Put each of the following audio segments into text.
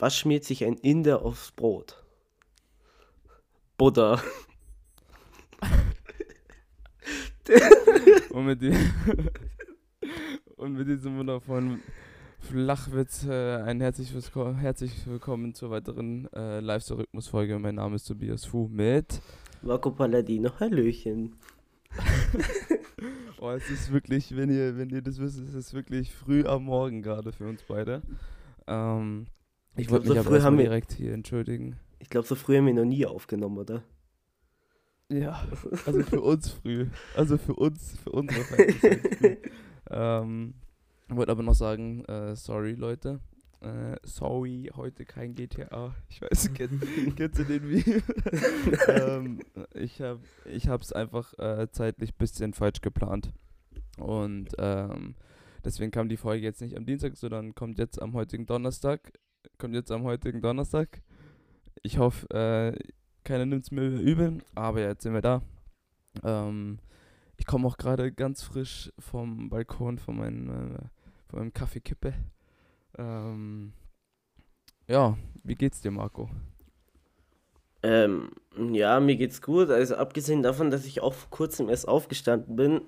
Was schmiert sich ein Inder aufs Brot? Butter. Und mit, die und mit diesem wundervollen Flachwitz äh, ein herzlich, herzlich willkommen zur weiteren äh, Live-Rhythmus-Folge. Mein Name ist Tobias Fu mit. Marco Palladino, Hallöchen. Oh, es ist wirklich, wenn ihr, wenn ihr das wisst, es ist wirklich früh am Morgen gerade für uns beide. Ähm, ich, Ich wollte mich so aber früh haben wir- direkt hier entschuldigen. Ich glaube, so früh haben wir noch nie aufgenommen, oder? Ja, also für uns früh. Also für uns, für unsere früh. Ähm, wollte aber noch sagen, äh, sorry Leute. Äh, sorry, heute kein GTA. Ich weiß, kennt, kennst du den wie? ähm, ich habe ich hab's einfach äh, zeitlich bisschen falsch geplant. Und ähm, deswegen kam die Folge jetzt nicht am Dienstag, sondern kommt jetzt am heutigen Donnerstag. Kommt jetzt am heutigen Donnerstag. Ich hoffe, äh, keiner nimmt es mir übel, aber jetzt sind wir da. Ähm, ich komme auch gerade ganz frisch vom Balkon von, meinem äh, von meinem Kaffeekippe. Ähm, ja, wie geht's dir, Marco? Ähm, ja, mir geht's gut. Also abgesehen davon, dass ich auch vor kurzem erst aufgestanden bin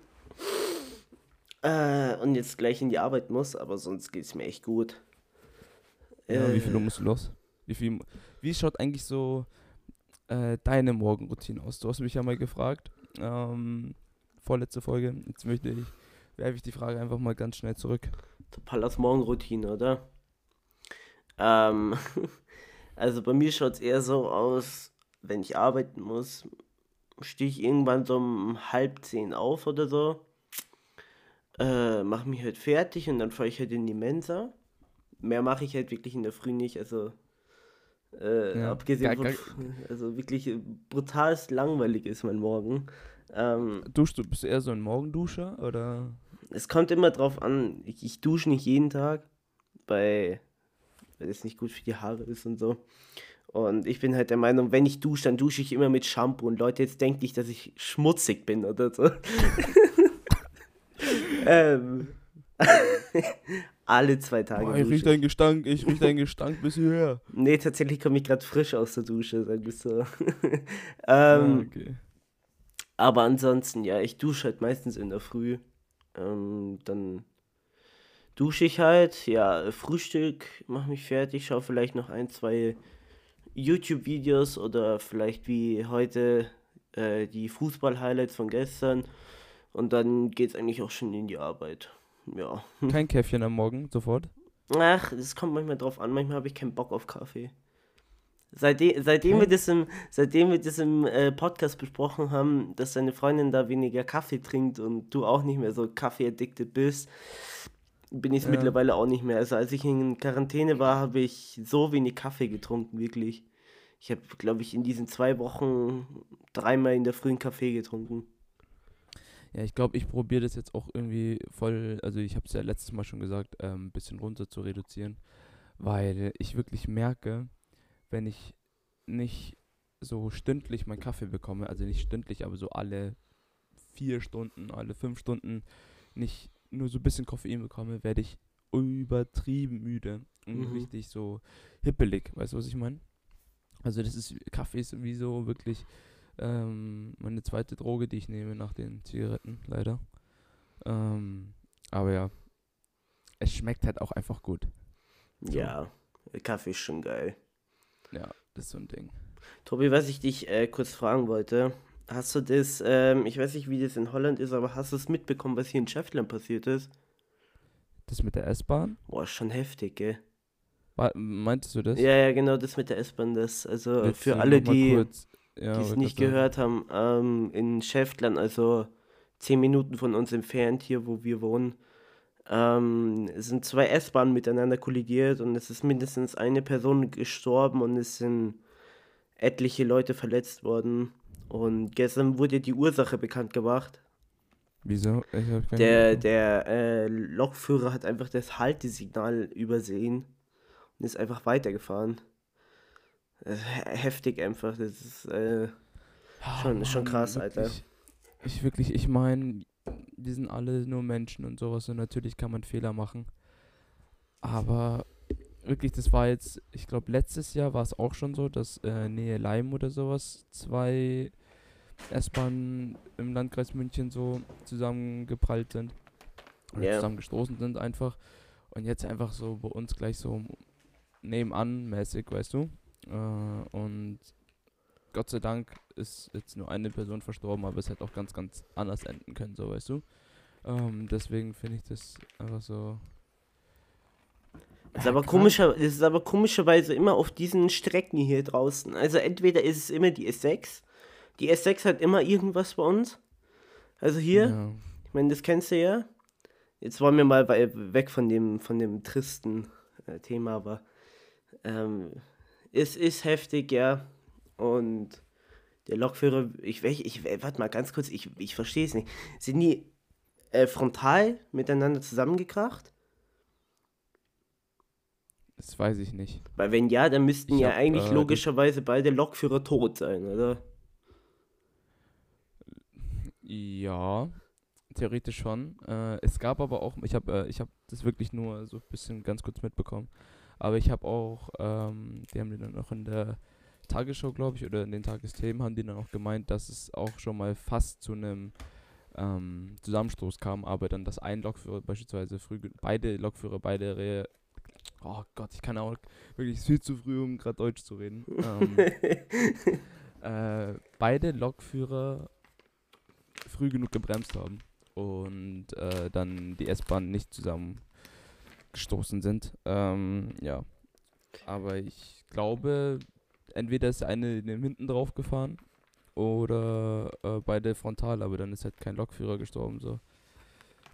äh, und jetzt gleich in die Arbeit muss, aber sonst geht's mir echt gut. Ja, wie viel Äh, Uhr musst du los? Wie, viel, wie schaut eigentlich so äh, deine Morgenroutine aus? Du hast mich ja mal gefragt, ähm, vorletzte Folge. Jetzt möchte ich, werfe ich die Frage einfach mal ganz schnell zurück. Der Pallas Morgenroutine, oder? Ähm, also bei mir schaut es eher so aus, wenn ich arbeiten muss, stehe ich irgendwann so um halb zehn auf oder so, äh, mache mich halt fertig und dann fahre ich halt in die Mensa. Mehr mache ich halt wirklich in der Früh nicht, also äh, Ja, abgesehen von, also wirklich äh, brutalst langweilig ist mein Morgen. Ähm, Duschst du, bist du eher so ein Morgenduscher oder? es kommt immer drauf an, ich, ich dusche nicht jeden Tag, weil, weil es nicht gut für die Haare ist und so. Und ich bin halt der Meinung, wenn ich dusche, dann dusche ich immer mit Shampoo. Und Leute, jetzt denkt nicht, dass ich schmutzig bin oder so. ähm, alle zwei Tage. Boah, ich dusche riech deinen Gestank, ich riech deinen Gestank bis hierher. Nee, tatsächlich komme ich gerade frisch aus der Dusche, sagen wir so. Ah, ähm, okay. Aber ansonsten, ja, ich dusche halt meistens in der Früh. Ähm, dann dusche ich halt, ja, Frühstück, mache mich fertig, schaue vielleicht noch ein, zwei YouTube-Videos oder vielleicht wie heute äh, die Fußball-Highlights von gestern. Und dann geht's eigentlich auch schon in die Arbeit. Ja. Kein Käffchen am Morgen, sofort. Ach, es kommt manchmal drauf an, manchmal habe ich keinen Bock auf Kaffee. Seitdem, seitdem wir das im, seitdem wir das im äh, Podcast besprochen haben, dass deine Freundin da weniger Kaffee trinkt und du auch nicht mehr so Kaffee-addicted bist, bin ich es Ja. mittlerweile auch nicht mehr. Also als ich in Quarantäne war, habe ich so wenig Kaffee getrunken, wirklich. Ich habe, glaube ich, in diesen zwei Wochen dreimal in der frühen Kaffee getrunken. Ja, ich glaube, ich probiere das jetzt auch irgendwie voll, also ich habe es ja letztes Mal schon gesagt, ähm, ein bisschen runter zu reduzieren, weil ich wirklich merke, wenn ich nicht so stündlich meinen Kaffee bekomme, also nicht stündlich, aber so alle vier Stunden, alle fünf Stunden nicht nur so ein bisschen Koffein bekomme, werde ich übertrieben müde und Mhm. richtig so hippelig, weißt du, was ich meine? Also das ist, Kaffee ist wie so wirklich ähm, meine zweite Droge, die ich nehme nach den Zigaretten, leider. Ähm, aber ja, es schmeckt halt auch einfach gut. So. Ja, Kaffee ist schon geil. Ja, das ist so ein Ding. Tobi, was ich dich äh, kurz fragen wollte, hast du das, ähm, ich weiß nicht, wie das in Holland ist, aber hast du es mitbekommen, was hier in Schäftland passiert ist? Das mit der S-Bahn? Boah, schon heftig, gell? War- Meintest du das? Ja, ja, genau, das mit der S-Bahn, das, also Willst für alle, die kurz- ja, die es nicht gehört haben, ähm, in Schäftland, also zehn Minuten von uns entfernt, hier, wo wir wohnen, ähm, sind zwei S-Bahnen miteinander kollidiert und es ist mindestens eine Person gestorben und es sind etliche Leute verletzt worden. Und gestern wurde die Ursache bekannt gemacht. Wieso? Ich hab keine Der, der äh, Lokführer hat einfach das Haltesignal übersehen und ist einfach weitergefahren. Heftig einfach. Das ist, äh, schon- schon krass, Alter. wirklich, Ich wirklich, ich meine, die sind alle nur Menschen und sowas und natürlich kann man Fehler machen. Aber wirklich, das war jetzt, ich glaube, letztes Jahr war es auch schon so, dass äh, Nähe Leim oder sowas zwei S-Bahnen im Landkreis München so zusammengeprallt sind. Oder Ja. zusammengestoßen sind einfach. Und jetzt einfach so bei uns gleich so nebenan mäßig, weißt du. Äh, und Gott sei Dank ist jetzt nur eine Person verstorben, aber es hätte auch ganz, ganz anders enden können, so weißt du. Ähm, deswegen finde ich das einfach so. Ist Ja, aber, komischer, es ist aber komischerweise immer auf diesen Strecken hier draußen. Also entweder ist es immer die S6. Die S6 hat immer irgendwas bei uns. Also hier, Ja. ich meine, das kennst du ja. Jetzt wollen wir mal weg von dem, von dem tristen äh, Thema, aber ähm, es ist heftig, ja. Und der Lokführer, ich, ich, ich warte mal ganz kurz, ich, ich verstehe es nicht. Sind die äh, frontal miteinander zusammengekracht? Das weiß ich nicht. Weil wenn ja, dann müssten Ich ja hab, eigentlich äh, logischerweise beide Lokführer tot sein, oder? Ja, theoretisch schon. Äh, es gab aber auch, ich habe äh, ich hab das wirklich nur so ein bisschen ganz kurz mitbekommen. Aber ich habe auch, ähm, die haben die dann auch in der Tagesschau, glaube ich, oder in den Tagesthemen haben die dann auch gemeint, dass es auch schon mal fast zu einem ähm, Zusammenstoß kam, aber dann, dass ein Lokführer beispielsweise früh, beide Lokführer, beide Re Oh Gott, ich kann auch wirklich viel zu früh, um gerade Deutsch zu reden. ähm, äh, beide Lokführer früh genug gebremst haben und äh, dann die S-Bahn nicht zusammengestoßen sind. Ähm, ja. Aber ich glaube, entweder ist eine dem hinten drauf gefahren oder äh, beide frontal, aber dann ist halt kein Lokführer gestorben. So.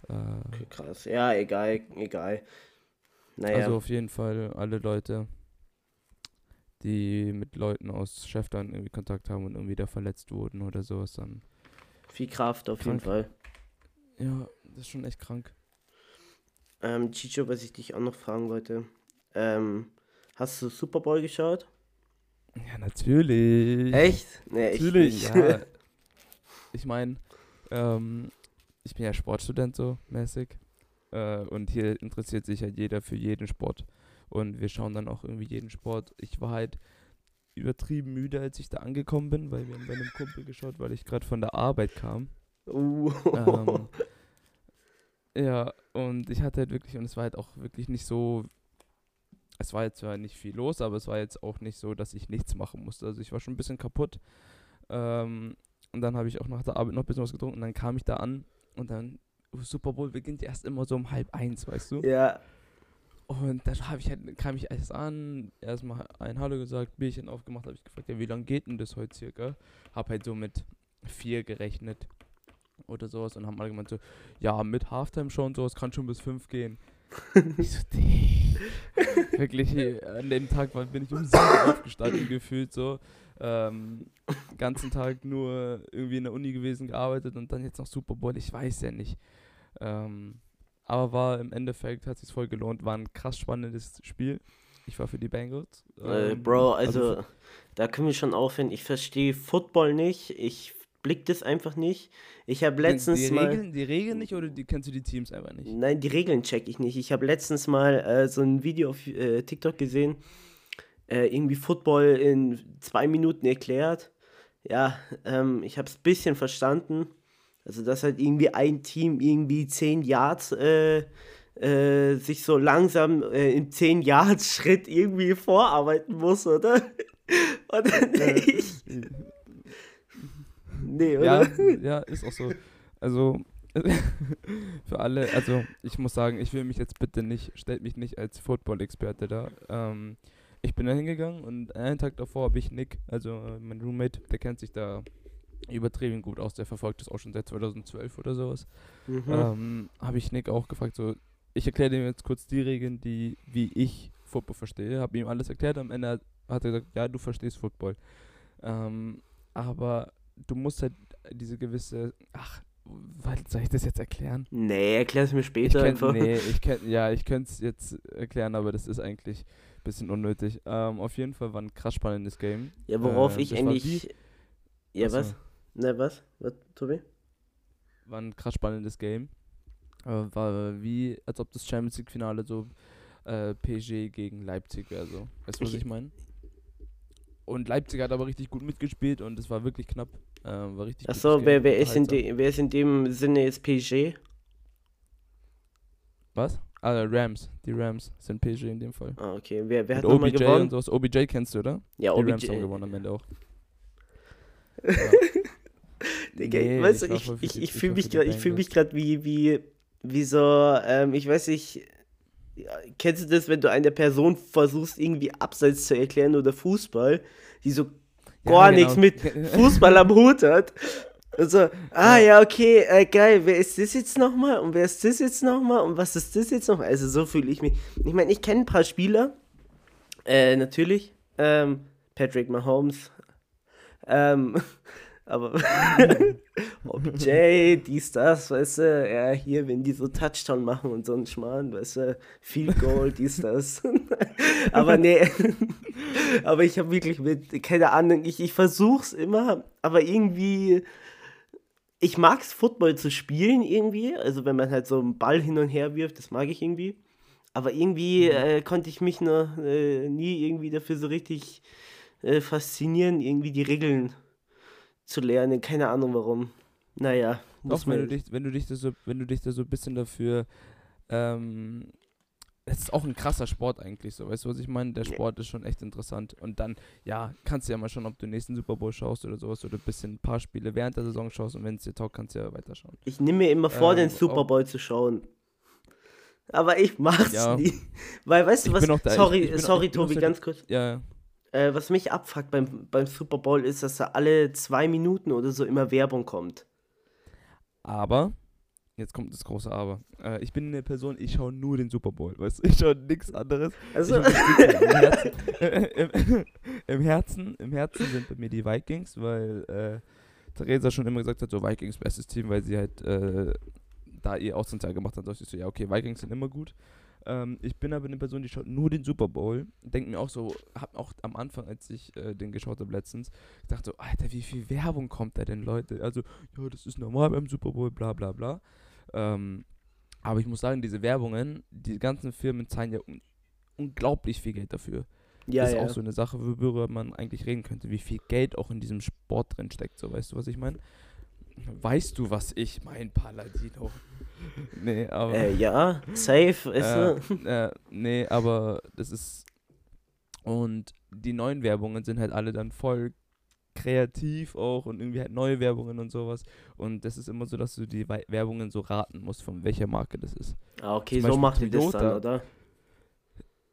Äh, Krass, ja, egal, egal. Naja, Also auf jeden Fall alle Leute, die mit Leuten aus Cheftan irgendwie Kontakt haben und irgendwie da verletzt wurden oder sowas, dann viel Kraft auf jeden krank. Fall. ja, das ist schon echt krank. Ähm, Chicho, was ich dich auch noch fragen wollte. Ähm, hast du Super Bowl geschaut? Ja, natürlich. Echt? Nee, ich Natürlich, nicht. ja. Ich meine, ähm, ich bin ja Sportstudent so mäßig. Äh, und hier interessiert sich halt jeder für jeden Sport. Und wir schauen dann auch irgendwie jeden Sport. Ich war halt übertrieben müde, als ich da angekommen bin, weil wir haben bei einem Kumpel geschaut, weil ich gerade von der Arbeit kam. Uh. ähm, ja, und ich hatte halt wirklich, und es war halt auch wirklich nicht so, es war jetzt zwar nicht viel los, aber es war jetzt auch nicht so, dass ich nichts machen musste. Also ich war schon ein bisschen kaputt. Ähm, und dann habe ich auch nach der Arbeit noch ein bisschen was getrunken und dann kam ich da an und dann, oh, Super Bowl beginnt erst immer so um halb eins, weißt du? ja, Und dann habe ich halt, kam ich erst an, erstmal ein Hallo gesagt, Bierchen aufgemacht, habe ich gefragt, ja, wie lange geht denn das heute circa? Hab halt so mit vier gerechnet oder sowas und haben alle gemeint so, ja, mit Halftime schon, sowas kann schon bis fünf gehen. ich so. Wirklich, äh, an dem Tag war, bin ich um sieben aufgestanden gefühlt so. Ähm, ganzen Tag nur irgendwie in der Uni gewesen, gearbeitet und dann jetzt noch Super Bowl, ich weiß ja nicht. Ähm, aber war im Endeffekt, hat sich voll gelohnt, war ein krass spannendes Spiel. Ich war für die Bengals. äh, ähm, Bro, also, für- da können wir schon aufhören. Ich verstehe Football nicht. Ich blick das einfach nicht. Ich habe letztens die mal. Regeln, die Regeln nicht oder die, kennst du die Teams einfach nicht? Nein, die Regeln check ich nicht. Ich habe letztens mal äh, so ein Video auf äh, TikTok gesehen. Äh, irgendwie Football in zwei Minuten erklärt. Ja, ähm, ich habe es ein bisschen verstanden. Also, dass halt irgendwie ein Team irgendwie 10 Yards äh, äh, sich so langsam äh, im 10 Yards Schritt irgendwie vorarbeiten muss, oder? Dann ich. Nee, Ja, oder? ja, ist auch so. Also, für alle, also ich muss sagen, ich will mich jetzt bitte nicht, stellt mich nicht als Football-Experte da. Ähm, ich bin da hingegangen und einen Tag davor habe ich Nick, also äh, mein Roommate, der kennt sich da übertrieben gut aus, der verfolgt das auch schon seit 2012 oder sowas. Mhm. ähm, habe ich Nick auch gefragt, so, ich erkläre dem jetzt kurz die Regeln, die, wie ich Football verstehe, habe ihm alles erklärt, am Ende hat, hat er gesagt, ja, du verstehst Football. Ähm, aber du musst halt diese gewisse, ach, soll ich das jetzt erklären? Nee, erklär's mir Ich später kenn, einfach. nee, ich kenn, ja, ich könnte es jetzt erklären, aber das ist eigentlich ein bisschen unnötig. Ähm, auf jeden Fall war ein krass spannendes Game. Ja, worauf Äh, ich eigentlich. Ja, Achso. was? Ne, was? Was, Tobi? war ein krass spannendes Game. Äh, war wie, als ob das Champions League Finale so äh, PSG gegen Leipzig wäre so. Weißt du, was Ich- ich meine? Und Leipzig hat aber richtig gut mitgespielt und es war wirklich knapp. Äh, war richtig Achso, wer, wer, ist in de, wer ist in dem Sinne jetzt PSG? Was? Ah, Rams. Die Rams sind PSG in dem Fall. Ah, okay. Wer, wer hat nochmal OBJ gewonnen? und sowas. OBJ kennst du, oder? Ja, Die Rams haben OBJ. gewonnen am Ende auch. Digga, Nee, weißt du, ich ich, ich, fühle mich gerade, gerade wie, wie, wie so, ähm, ich weiß nicht, kennst du das, wenn du einer Person versuchst, irgendwie Abseits zu erklären oder Fußball, die so gar nichts mit Fußball am Hut hat? Also, ah ja, okay, äh, geil, wer ist das jetzt nochmal und wer ist das jetzt nochmal und was ist das jetzt nochmal? Also so fühle ich mich. Ich meine, ich kenne ein paar Spieler, äh, natürlich, ähm, Patrick Mahomes, ähm, aber OBJ, dies, das, weißt du, ja, hier, wenn die so Touchdown machen und so ein Schmarrn, weißt du, Field Goal, dies, das. aber nee, aber ich habe wirklich mit, keine Ahnung, ich, ich versuch's immer, aber irgendwie, ich mag's Football zu spielen irgendwie, also wenn man halt so einen Ball hin und her wirft, das mag ich irgendwie. Aber irgendwie äh, konnte ich mich noch äh, nie irgendwie dafür so richtig äh, faszinieren, irgendwie die Regeln zu lernen. Keine Ahnung warum. Naja, muss Doch, wenn du man. dich, wenn du dich da so, wenn du dich da so ein bisschen dafür, ähm, es ist auch ein krasser Sport eigentlich so, weißt du, was ich meine? Der Ja. Sport ist schon echt interessant. Und dann, ja, kannst du ja mal schauen, ob du den nächsten Super Bowl schaust oder sowas oder ein bisschen ein paar Spiele während der Saison schaust und wenn es dir taugt, kannst du ja weiterschauen. Ich nehme mir immer vor, Ähm, den Super Bowl zu schauen. Aber ich mach's Ja. nie. Weil, weißt du was? auch da- ich- sorry, ich sorry, auch Tobi, ganz kurz. Ja, Äh, was mich abfuckt beim, beim Super Bowl ist, dass da alle zwei Minuten oder so immer Werbung kommt. aber, jetzt kommt das große Aber. Äh, ich bin eine Person, ich schaue nur den Super Bowl, weißt du? Ich schaue nichts anderes. Also, im, Herzen, im, im, Herzen, Im Herzen sind bei mir die Vikings, weil äh, Theresa schon immer gesagt hat, so Vikings bestes Team, weil sie halt äh, da ihr Außenteil gemacht hat, dachte ich so, ja okay, Vikings sind immer gut. Ähm, ich bin aber eine Person, die schaut nur den Super Bowl. Denkt mir auch so, hab auch am Anfang, als ich äh, den geschaut habe letztens, gedacht so, Alter, wie viel Werbung kommt da denn, Leute? Also, ja, das ist normal beim Super Bowl, bla bla bla. Ähm, aber ich muss sagen, diese Werbungen, die ganzen Firmen zahlen ja un unglaublich viel Geld dafür. ja, das ist ja. auch so eine Sache, worüber man eigentlich reden könnte, wie viel Geld auch in diesem Sport drin steckt. So, weißt du, was ich meine? Weißt du, was ich mein, Paladino? Nee, aber. Äh, ja, safe, weißt du? äh, äh, nee, aber das ist. Und die neuen Werbungen sind halt alle dann voll kreativ auch und irgendwie halt neue Werbungen und sowas. Und das ist immer so, dass du die Werbungen so raten musst, von welcher Marke das ist. Ah, okay, zum so Beispiel macht ihr das dann, oder?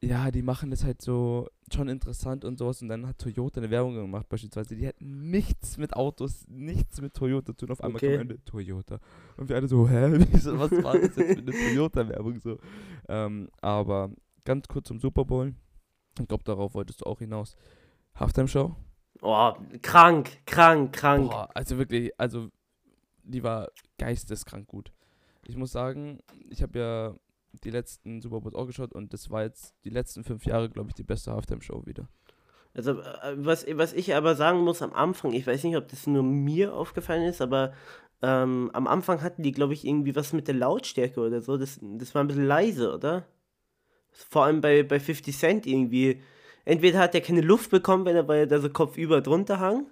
Ja, die machen das halt so schon interessant und sowas. Und dann hat Toyota eine Werbung gemacht, beispielsweise. Die hat nichts mit Autos, nichts mit Toyota zu tun. Auf einmal Okay. kam eine Toyota. Und wir alle so, hä? Wieso, was war das jetzt für eine Toyota-Werbung so? Ähm, aber ganz kurz zum Super Bowl. Ich glaube, darauf wolltest du auch hinaus. Halftime-Show? Oh, krank, krank, krank. Boah, also wirklich, also die war geisteskrank gut. Ich muss sagen, ich habe ja die letzten Super Bowls auch geschaut und das war jetzt die letzten fünf Jahre, glaube ich, die beste Halftime-Show wieder. Also, äh, was, was ich aber sagen muss am Anfang, ich weiß nicht, ob das nur mir aufgefallen ist, aber ähm, am Anfang hatten die, glaube ich, irgendwie was mit der Lautstärke oder so. Das, das war ein bisschen leise, oder? Vor allem bei, bei 50 Cent irgendwie. Entweder hat er keine Luft bekommen, wenn er, weil er da so kopfüber drunter hang.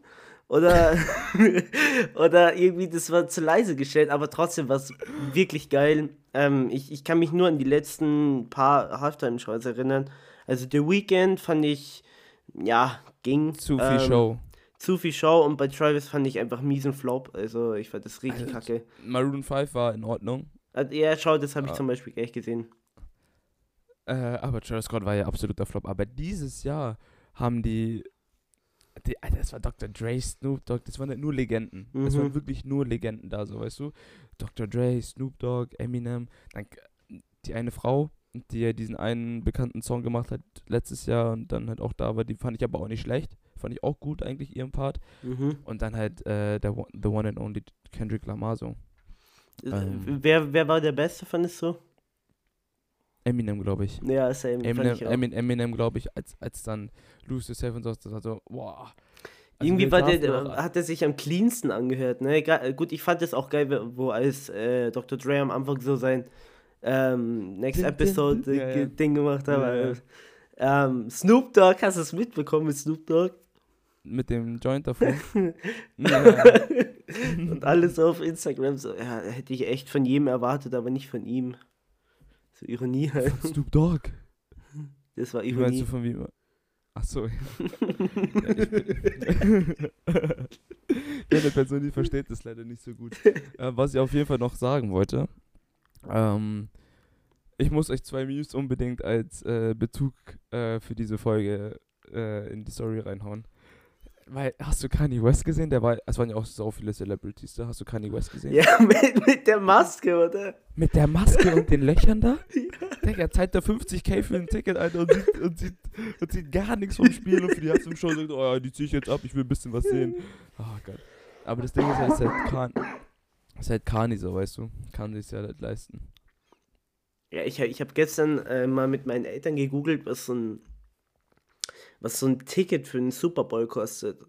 Oder, oder irgendwie, das war zu leise gestellt, aber trotzdem war es wirklich geil. Ähm, ich, ich kann mich nur an die letzten paar Halftime-Shows erinnern. Also The Weeknd fand ich, ja, ging. Zu viel Ähm, Show. Zu viel Show und bei Travis fand ich einfach miesen Flop. Also ich fand das richtig Also, kacke. Maroon 5 war in Ordnung, Also, ja, schau, das habe ich Ja. zum Beispiel gleich gesehen. äh, aber Travis Scott war ja absoluter Flop. Aber dieses Jahr haben die, die Alter, das war Dr. Dre, Snoop Dogg, das waren nicht nur Legenden. Mhm. waren wirklich nur Legenden da, so weißt du. Dr. Dre, Snoop Dogg, Eminem, dann die eine Frau, die ja diesen einen bekannten Song gemacht hat letztes Jahr und dann halt auch da war, die fand ich aber auch nicht schlecht. Fand ich auch gut eigentlich ihren Part. Mhm. Und dann halt äh, der one, The One and Only Kendrick Lamar so. Ähm. wer, wer war der Beste, fandest du? Eminem, glaube ich. Ja, same. Eminem. Eminem, Eminem glaube ich, als, als dann Lose Yourself und so, das war so, boah. Also Irgendwie war der, auch- hat er sich am cleansten angehört. Ne? Ga- Gut, ich fand es auch geil, wo als äh, Dr. Dre am Anfang so sein ähm, Next Episode. Ja, ja. Ding gemacht habe. Ja. Ähm, Snoop Dogg, hast du es mitbekommen mit Snoop Dogg? Mit dem Joint davor. ja. Und alles auf Instagram so, hätte ich echt von jedem erwartet, aber nicht von ihm. So Ironie halt. Snoop Dogg. Das war Wie meinst Ironie. du von wie? Achso. ja, eine Person, die versteht das leider nicht so gut. Äh, was ich auf jeden Fall noch sagen wollte, ähm, ich muss euch zwei Memes unbedingt als äh, Bezug äh, für diese Folge äh, in die Story reinhauen. Weil, hast du Kanye West gesehen? Der war, es waren ja auch so viele Celebrities da. Hast du Kanye West gesehen? Ja, mit, mit der Maske, oder? Mit der Maske und den Löchern da? Digga, zahlt da 50k für ein Ticket, Alter, und sieht, und sieht, und sieht gar nichts vom Spiel und für die erste Show sagt, oh ja, die zieh ich jetzt ab, ich will ein bisschen was sehen. Oh Gott. Aber das Ding ist halt, halt, ist halt Kani so, weißt du. Kann sich ja halt leisten. Ja, ich, ich habe gestern äh, mal mit meinen Eltern gegoogelt, was so ein was so ein Ticket für einen Super Bowl kostet.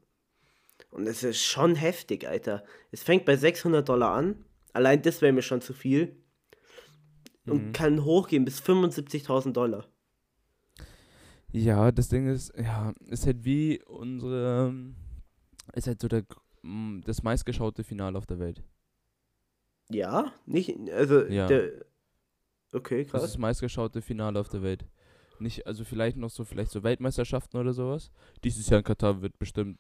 Und es ist schon heftig, Alter. Es fängt bei 600 Dollar an. Allein das wäre mir schon zu viel. Und Mhm. kann hochgehen bis 75.000 Dollar. Ja, das Ding ist, ja, ist halt wie unsere, ist halt so der, m, das meistgeschaute Finale auf der Welt. Ja? Nicht, also, Ja. der. Okay, Das ist das krass. meistgeschaute Finale auf der Welt. Nicht, also vielleicht noch so, vielleicht so Weltmeisterschaften oder sowas. Dieses Jahr in Katar wird bestimmt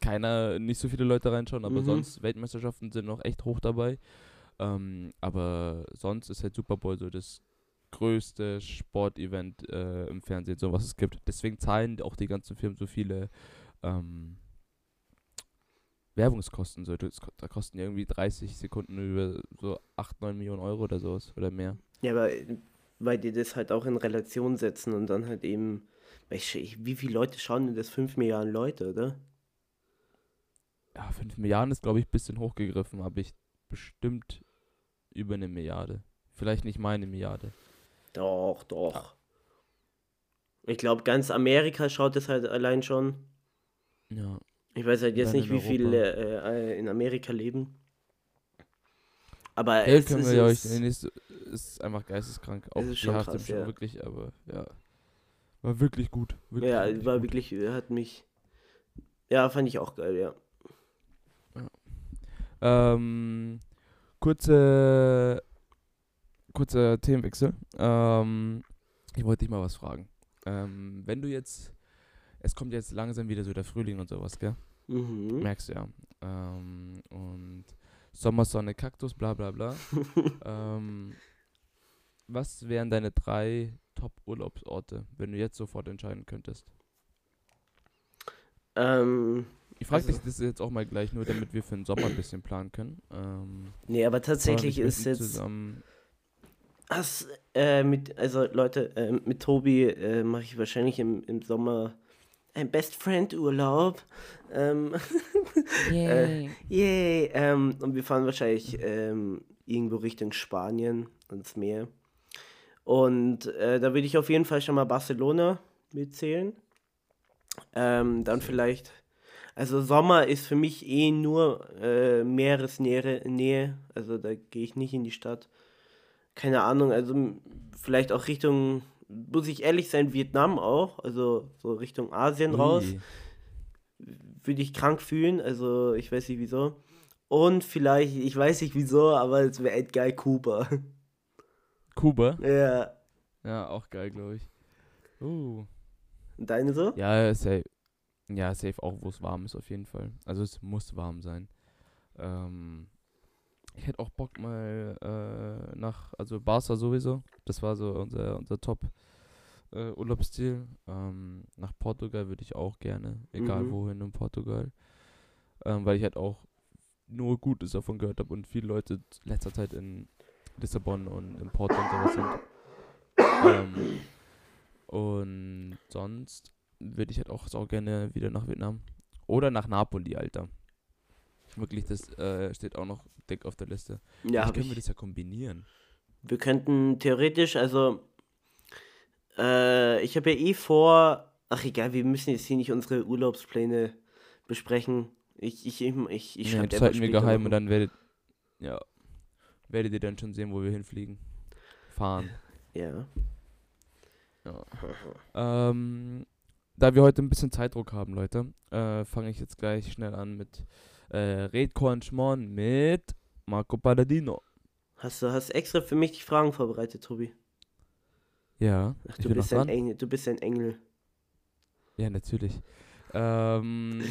keiner, nicht so viele Leute reinschauen, aber Mhm. sonst Weltmeisterschaften sind noch echt hoch dabei. Ähm, aber sonst ist halt Super Bowl so das größte Sportevent äh, im Fernsehen, so was es gibt. Deswegen zahlen auch die ganzen Firmen so viele ähm, Werbungskosten. So. Das, da kosten irgendwie 30 Sekunden über so 8, 9 Millionen Euro oder sowas oder mehr. Ja, aber weil die das halt auch in Relation setzen und dann halt eben. wie viele Leute schauen denn das? 5 Milliarden Leute, oder? ja, 5 Milliarden ist, glaube ich, ein bisschen hochgegriffen, aber ich bestimmt über eine Milliarde. Vielleicht nicht meine Milliarde. Doch, doch. Ich glaube, ganz Amerika schaut es halt allein schon. Ja. Ich weiß halt jetzt Dann nicht, wie viele äh, äh, in Amerika leben. Aber es können ist, wir ja euch. es, Nee, ist, einfach geisteskrank. Auch ist die schon Halftime krass, ja. wirklich, aber ja. War wirklich gut. Wirklich, ja, wirklich war gut. wirklich, hat mich. Ja, fand ich auch geil, ja. Ähm, kurze, kurzer Themenwechsel. Ähm, ich wollte dich mal was fragen. Ähm, wenn du jetzt, es kommt jetzt langsam wieder so der Frühling und sowas, gell? Mhm. Merkst du ja. Ähm, und Sommersonne, Kaktus, bla bla bla. ähm, was wären deine drei Top-Urlaubsorte, wenn du jetzt sofort entscheiden könntest? Ähm, Ich frage Also- dich das jetzt auch mal gleich, nur damit wir für den Sommer ein bisschen planen können. Ähm, nee, aber tatsächlich ist jetzt. Zusammen, Das, äh, mit, also Leute, äh, mit Tobi äh, mache ich wahrscheinlich im, im Sommer ein Best Friend Urlaub. Ähm, äh, yay. Ähm, und wir fahren wahrscheinlich ähm, irgendwo Richtung Spanien ans Meer. Und äh, da würde ich auf jeden Fall schon mal Barcelona mitzählen. Ähm, dann vielleicht, also Sommer ist für mich eh nur äh, Meeresnähe, Nähe. also da gehe ich nicht in die Stadt. Keine Ahnung, also vielleicht auch Richtung, muss ich ehrlich sein, Vietnam auch, also so Richtung Asien raus Ui. würde ich krank fühlen, also ich weiß nicht wieso. Und vielleicht, ich weiß nicht wieso, aber es wäre echt geil, Kuba. Kuba? ja. Ja, auch geil, glaube ich. Uh. Deine so? Ja, safe. Ja, safe auch, wo es warm ist, auf jeden Fall. Also es muss warm sein. Ähm, ich hätte auch Bock mal äh, nach, also Barca sowieso. Das war so unser, unser Top äh, Urlaubsziel. Ähm, nach Portugal würde ich auch gerne, egal Mhm. wohin in Portugal. Ähm, weil ich halt auch nur Gutes davon gehört habe und viele Leute letzter Zeit in Lissabon und in Porto und sowas sind. Ähm, und sonst würde ich halt auch sau gerne wieder nach Vietnam. Oder nach Napoli, Alter. Wirklich, das äh, steht auch noch dick auf der Liste. Ja, Vielleicht können wir ich. das ja kombinieren. Wir könnten theoretisch, also, äh, ich habe ja eh vor, ach egal, wir müssen jetzt hier nicht unsere Urlaubspläne besprechen. Ich, ich, ich, ich, ich ja, schreibe das halten wir geheim und dann werdet, ja, werdet ihr dann schon sehen, wo wir hinfliegen. fahren. Ja. Ja. Ähm, da wir heute ein bisschen Zeitdruck haben, Leute, äh, fange ich jetzt gleich schnell an mit äh, Red Schmorn mit Marco Palladino. Hast du hast extra für mich die Fragen vorbereitet, Tobi? Ja. Ach, du bist ein. Engel. Du bist ein Engel. Ja, natürlich. Ähm,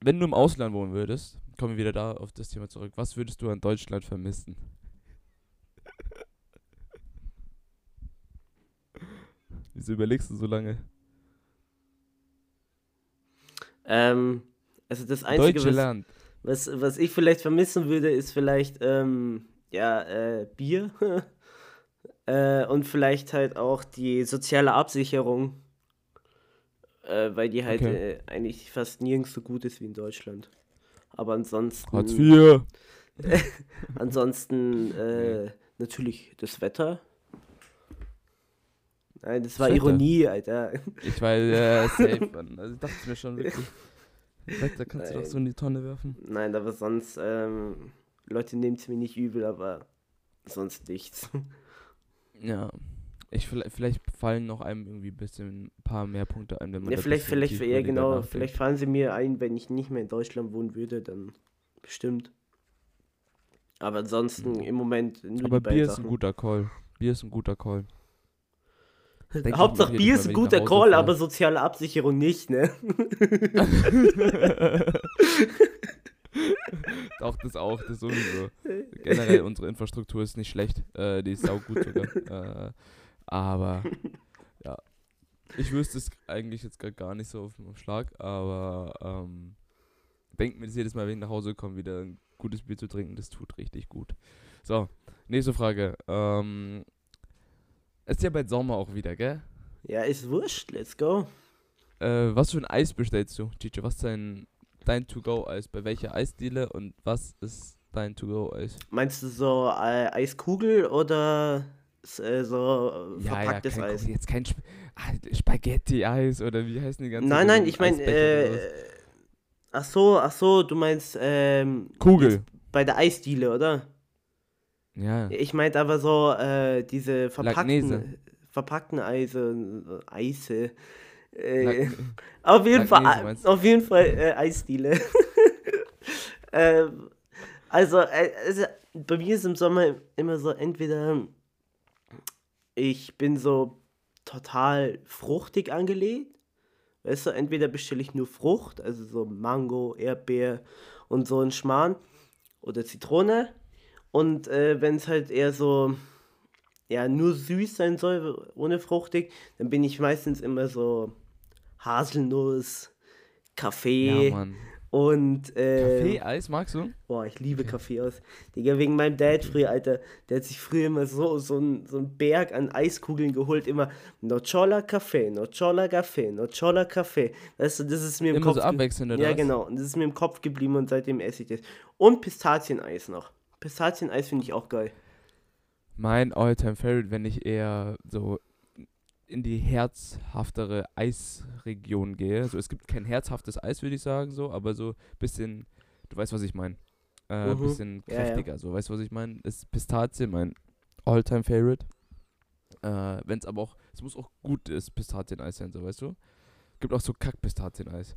wenn du im Ausland wohnen würdest, kommen wir wieder da auf das Thema zurück. Was würdest du an Deutschland vermissen? Wieso überlegst du so lange? Ähm, also das Einzige, Deutsche was, Land. Was, was ich vielleicht vermissen würde, ist vielleicht, ähm, ja, äh, Bier. äh, und vielleicht halt auch die soziale Absicherung. Äh, weil die halt Okay. äh, eigentlich fast nirgends so gut ist wie in Deutschland. Aber ansonsten. Hartz IV. Ansonsten äh, natürlich das Wetter. Nein, das war? Ironie, Alter. Ich war äh, safe, Mann. Also ich dachte mir schon wirklich. Da kannst du doch Nein. so in die Tonne werfen. Nein, aber sonst, ähm, Leute nehmen es mir nicht übel, aber sonst nichts. Ja. Ich, vielleicht, vielleicht fallen noch einem irgendwie ein bisschen ein paar mehr Punkte ein, wenn man Ja, vielleicht, vielleicht, ja genau, vielleicht fallen sie mir ein, wenn ich nicht mehr in Deutschland wohnen würde, dann bestimmt. Aber ansonsten im Moment nur Mhm. Aber Bier ist ein Sachen. guter Call. Bier ist ein guter Call. Denk Hauptsache Bier ist ein guter Call, fahre. aber soziale Absicherung nicht, ne? auch das auch, das sowieso. Generell unsere Infrastruktur ist nicht schlecht. Äh, die ist saugut sogar. äh, aber ja. Ich wüsste es eigentlich jetzt grad gar nicht so auf dem Schlag, aber ähm, denkt mir das jedes Mal, wenn ich nach Hause komme, wieder ein gutes Bier zu trinken, das tut richtig gut. So, nächste Frage. Ähm, ist ja bald Sommer auch wieder, gell? Ja, ist wurscht, let's go. Äh, was für ein Eis bestellst du, Chicho? Was ist dein, dein To-Go-Eis? Bei welcher Eisdiele und was ist dein To-Go-Eis? Meinst du so äh, Eiskugel oder äh, so verpacktes kein, Eis? Jetzt kein Sp ah, Spaghetti-Eis oder wie heißen die ganzen Nein, nein, ich meine, äh, ach so, ach so, du meinst ähm? Kugel. bei der Eisdiele, oder? Ja. Ich meinte aber so äh, diese Lagnese. verpackten, verpackten Eise, Eise. Äh, auf jeden Fall, auf jeden Fall äh, Eisdiele. ähm, also, also, bei mir ist im Sommer immer so, entweder ich bin so total fruchtig angelegt, weißt du, entweder bestelle ich nur Frucht, also so Mango, Erdbeer und so ein Schmarrn oder Zitrone und äh, wenn es halt eher so ja nur süß sein soll, ohne fruchtig, dann bin ich meistens immer so Haselnuss, Kaffee Ja, Mann. und äh, Kaffee-Eis magst du? Boah, ich liebe Kaffee aus. Digga, wegen meinem Dad früher, Alter. Der hat sich früher immer so, so, ein, so einen Berg an Eiskugeln geholt. Immer Nochola Kaffee, Nochola Kaffee, Nochola Kaffee. Weißt du, das ist mir im Immer Kopf. so abwechselnd, oder Ja, was? genau. Und das ist mir im Kopf geblieben und seitdem esse ich das. Und Pistazieneis noch. Pistazieneis finde ich auch geil. Mein Alltime Favorite, wenn ich eher so in die herzhaftere Eisregion gehe. Also es gibt kein herzhaftes Eis, würde ich sagen, so, aber so bisschen, du weißt, was ich meine. Äh, Mhm. bisschen Ja, ja. kräftiger, so, weißt du, was ich meine? Ist Pistazie mein Alltime Favorite. Äh, wenn es aber auch, es muss auch gut ist, Pistazieneis sein, so, weißt du? Gibt auch so Kack-Pistazieneis.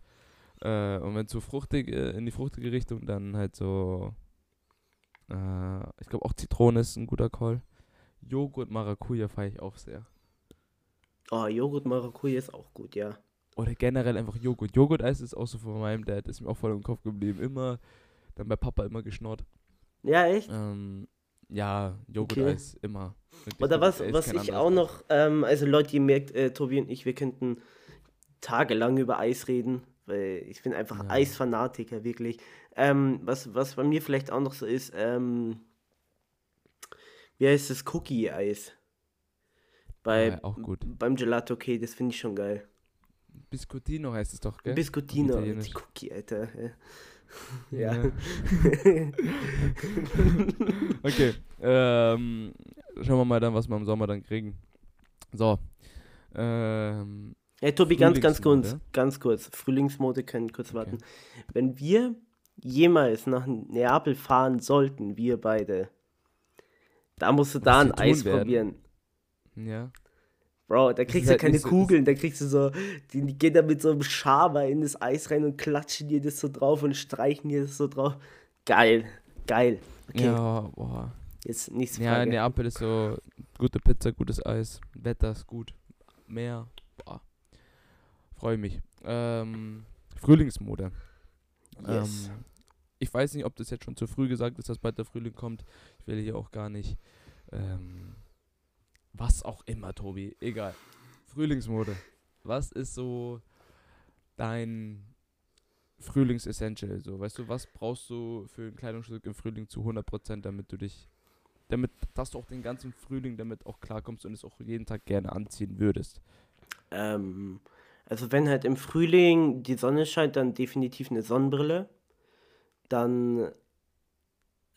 Äh, und wenn es so fruchtig, äh, in die fruchtige Richtung, dann halt so, äh, ich glaube auch Zitrone ist ein guter Call. Joghurt Maracuja feiere ich auch sehr. Oh, Joghurt Maracuja ist auch gut, ja. Oder generell einfach Joghurt. Joghurt-Eis ist auch so von meinem Dad, ist mir auch voll im Kopf geblieben. Immer, dann bei Papa immer geschnort. Ja, echt? Ähm, ja, Joghurt-Eis immer. Wirklich, Oder was, was ich auch noch, ähm, also Leute, ihr merkt, äh, Tobi und ich, wir könnten tagelang über Eis reden, weil ich bin einfach Ja. Eisfanatiker, wirklich. Ähm, was, was bei mir vielleicht auch noch so ist, ähm, wie heißt das Cookie-Eis? Bei, Ja, auch gut. Beim Gelato, okay, das finde ich schon geil. Biscottino heißt es doch, gell? Biscottino, die Cookie, Alter. Ja. Ja. okay. Ähm, schauen wir mal dann, was wir im Sommer dann kriegen. So. Ähm, Hey Tobi, ganz, ganz kurz, ganz kurz. Frühlingsmode können kurz Okay. warten. Wenn wir jemals nach Neapel fahren sollten, wir beide, Da musst du da ein Eis werden. probieren. Ja. Bro, da kriegst du halt keine so- Kugeln, da kriegst du so, die, die gehen da mit so einem Schaber in das Eis rein und klatschen dir das so drauf und streichen dir das so drauf. Geil, geil. Okay, Ja, boah. jetzt nächste Ja, Frage. Neapel ist so gute Pizza, gutes Eis, Wetter ist gut, Meer, boah. Freue mich. Ähm, Frühlingsmode. Yes. Ähm, ich weiß nicht, ob das jetzt schon zu früh gesagt ist, dass bald der Frühling kommt. Ich will hier auch gar nicht. Ähm, was auch immer, Tobi. Egal. Frühlingsmode. Was ist so dein Frühlings-Essential? So, weißt du, was brauchst du für ein Kleidungsstück im Frühling zu 100%, damit du dich, damit, dass du auch den ganzen Frühling damit auch klarkommst und es auch jeden Tag gerne anziehen würdest? Ähm, also wenn halt im Frühling die Sonne scheint, dann definitiv eine Sonnenbrille. Dann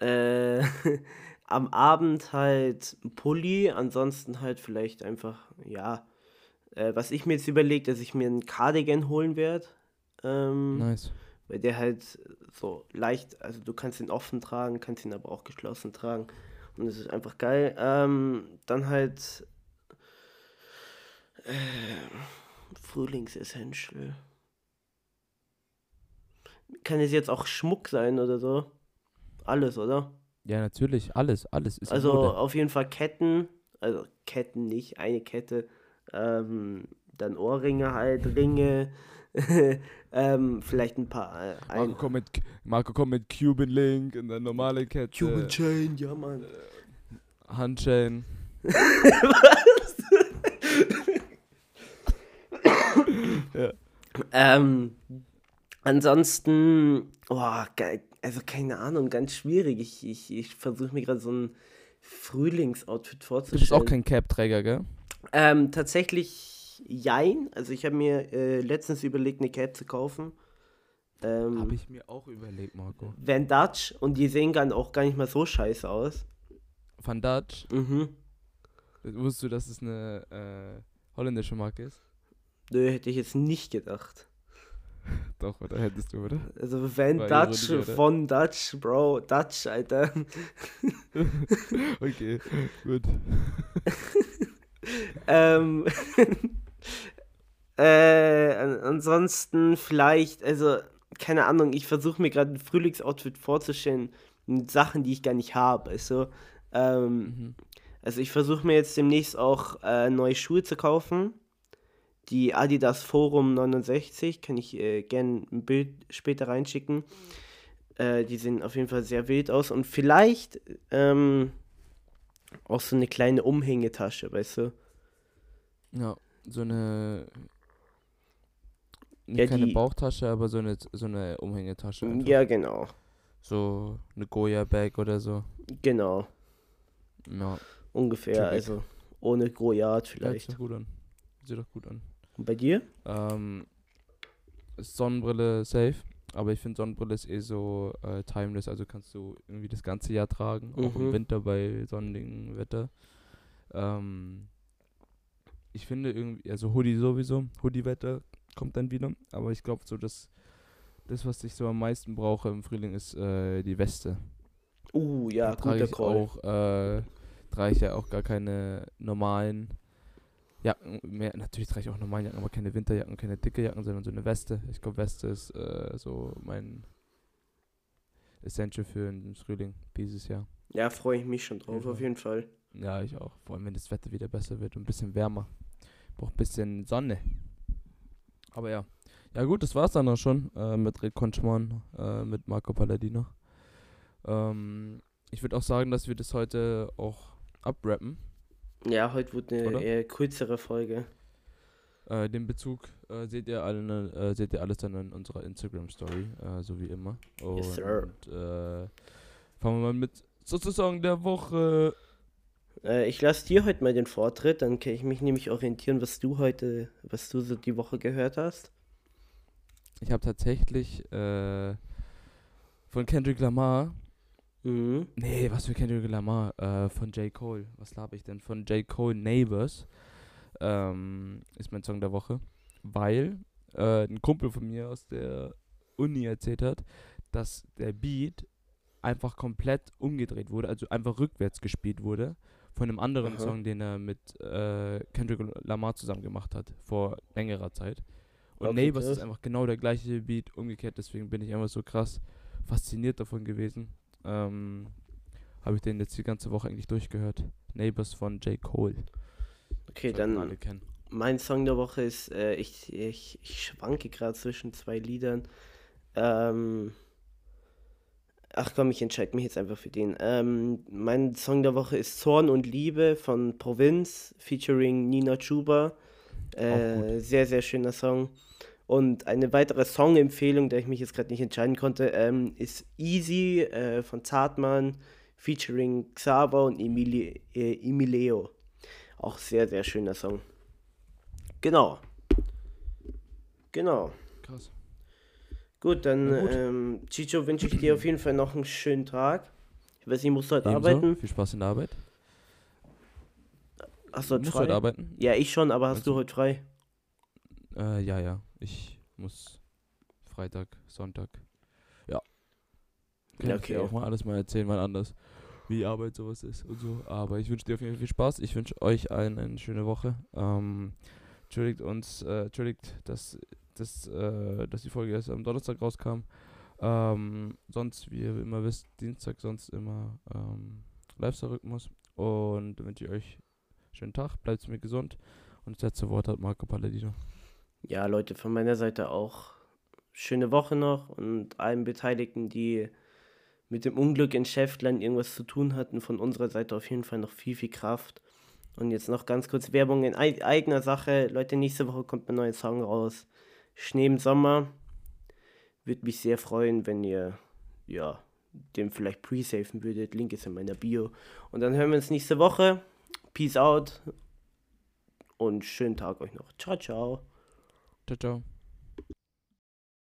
äh, am Abend halt ein Pulli, ansonsten halt vielleicht einfach, ja, äh, was ich mir jetzt überlegt, dass ich mir einen Cardigan holen werde. Ähm, Nice. weil der halt so leicht, also du kannst ihn offen tragen, kannst ihn aber auch geschlossen tragen. Und es ist einfach geil. Ähm, dann halt äh, Frühlingsessential. Kann es jetzt auch Schmuck sein oder so? Alles, oder? Ja, natürlich. Alles, alles ist Also Mode. auf jeden Fall Ketten, also Ketten nicht, eine Kette, ähm, dann Ohrringe halt, Ringe, ähm, vielleicht ein paar, äh, Marco ein kommt, mit, Marco kommt mit Cuban Link und dann normale Kette. Cuban Chain, ja Mann. Handchain. Ähm, ansonsten, oh, also keine Ahnung, ganz schwierig. Ich, ich, ich versuche mir gerade so ein Frühlingsoutfit Du vorzustellen. bist auch kein Cap-Träger, gell? Ähm, tatsächlich jein. Also ich habe mir äh, letztens überlegt, eine Cap zu kaufen. Ähm, Habe ich mir auch überlegt, Marco. Van Dutch und die sehen dann auch gar nicht mal so scheiße aus. Van Dutch, Mhm. wusstest du, dass es eine äh, holländische Marke ist? Nö, hätte ich jetzt nicht gedacht. Doch, oder hättest du, oder? Also Van War Dutch, Ironie, oder? von Dutch, Bro, Dutch, Alter. Okay, gut. ähm, äh, an, ansonsten vielleicht, also, keine Ahnung, ich versuche mir gerade ein Frühlingsoutfit vorzustellen mit Sachen, die ich gar nicht habe. Also, ähm, Mhm. also ich versuche mir jetzt demnächst auch äh, neue Schuhe zu kaufen. Die Adidas Forum 69, kann ich äh, gerne ein Bild später reinschicken. Äh, die sehen auf jeden Fall sehr wild aus. Und vielleicht ähm, auch so eine kleine Umhängetasche, weißt du? Ja, so eine. Ja, keine die- Bauchtasche, aber so eine, so eine Umhängetasche. einfach. Ja, genau. So eine Goya-Bag oder so. Genau. Ja, Ungefähr. Chillig. Also ohne ja, vielleicht. sieht doch gut an. Sieht doch gut an. Und bei dir? Ähm, Sonnenbrille safe, aber ich finde Sonnenbrille ist eh so äh, timeless, also kannst du irgendwie das ganze Jahr tragen, auch Mhm. im Winter bei sonnigem Wetter. Ähm, ich finde irgendwie, also Hoodie sowieso, Hoodie-Wetter kommt dann wieder, aber ich glaube so, dass das, was ich so am meisten brauche im Frühling, ist äh, die Weste. Uh, ja, guter Call. auch, äh, trage ich ja auch gar keine normalen Jacken mehr. Natürlich trage ich auch normale Jacken, aber keine Winterjacken, keine dicke Jacken, sondern so eine Weste. Ich glaube, Weste ist äh, so mein Essential für den Frühling dieses Jahr. Ja, freue ich mich schon drauf, Ja. auf jeden Fall. Ja, ich auch. Vor allem, wenn das Wetter wieder besser wird und ein bisschen wärmer. Braucht ein bisschen Sonne. Aber ja. Ja gut, das war's dann auch schon äh, mit Red Conchman, äh, mit Marco Palladino. Ähm, ich würde auch sagen, dass wir das heute auch abrappen. Ja, heute wird eine Oder? eher kürzere Folge. Äh, den Bezug äh, seht ihr alle, äh, seht ihr alles dann in unserer Instagram Story, äh, so wie immer. Und Yes, sir. äh, fangen wir mal mit sozusagen der Woche. Äh, ich lasse dir heute mal den Vortritt, dann kann ich mich nämlich orientieren, was du heute, was du so die Woche gehört hast. Ich habe tatsächlich von Kendrick Lamar Mhm. Nee, was für Kendrick Lamar? Äh, von J. Cole. Was laber ich denn? Von J. Cole Neighbors. Ähm, ist mein Song der Woche. Weil äh, ein Kumpel von mir aus der Uni erzählt hat, dass der Beat einfach komplett umgedreht wurde, also einfach rückwärts gespielt wurde von einem anderen Aha. Song, den er mit äh, Kendrick Lamar zusammen gemacht hat, vor längerer Zeit. Und Okay, Neighbors ist einfach genau der gleiche Beat, umgekehrt, deswegen bin ich einfach so krass fasziniert davon gewesen. Ähm, Habe ich den jetzt die ganze Woche eigentlich durchgehört. Neighbors von J. Cole. Okay, Sollten dann mein Song der Woche ist, äh, ich, ich, ich schwanke gerade zwischen zwei Liedern. Ähm, ach komm, ich entscheide mich jetzt einfach für den. Ähm, mein Song der Woche ist Zorn und Liebe von Provinz featuring Nina Chuba. Äh, sehr, sehr schöner Song. Und eine weitere Song-Empfehlung, der ich mich jetzt gerade nicht entscheiden konnte, ähm, ist Easy äh, von Zartmann featuring Xaver und Emili äh, Emileo. Auch sehr, sehr schöner Song. Genau. Genau. Krass. Gut, dann, gut. Ähm, Chicho, wünsche ich dir auf jeden Fall noch einen schönen Tag. Ich weiß nicht, musst du heute Ebenso. arbeiten? Viel Spaß in der Arbeit. Hast du heute Musst du frei? heute arbeiten? Ja, ich schon, aber hast du du? heute frei? Äh, ja, ja. Ich muss Freitag, Sonntag. Ja. Kann Ja, ich dir okay. auch mal alles mal erzählen, mal anders, wie Arbeit sowas ist und so. Aber ich wünsche dir auf jeden Fall viel Spaß. Ich wünsche euch allen eine schöne Woche. Ähm, entschuldigt uns, äh, entschuldigt, dass, dass, äh, dass die Folge erst am Donnerstag rauskam. Ähm, sonst, wie ihr immer wisst, Dienstag sonst immer ähm, Lifestyle-Rhythmus. Und wünsche ich euch einen schönen Tag, bleibt mir gesund. Und das letzte Wort hat Marco Palladino. Ja, Leute, von meiner Seite auch schöne Woche noch und allen Beteiligten, die mit dem Unglück in Schäftland irgendwas zu tun hatten, von unserer Seite auf jeden Fall noch viel, viel Kraft. Und jetzt noch ganz kurz Werbung in ei- eigener Sache. Leute, nächste Woche kommt ein neuer Song raus. Schnee im Sommer. Würde mich sehr freuen, wenn ihr, ja, dem vielleicht pre-safen würdet. Link ist in meiner Bio. Und dann hören wir uns nächste Woche. Peace out. Und schönen Tag euch noch. Ciao, ciao. Ciao, ciao.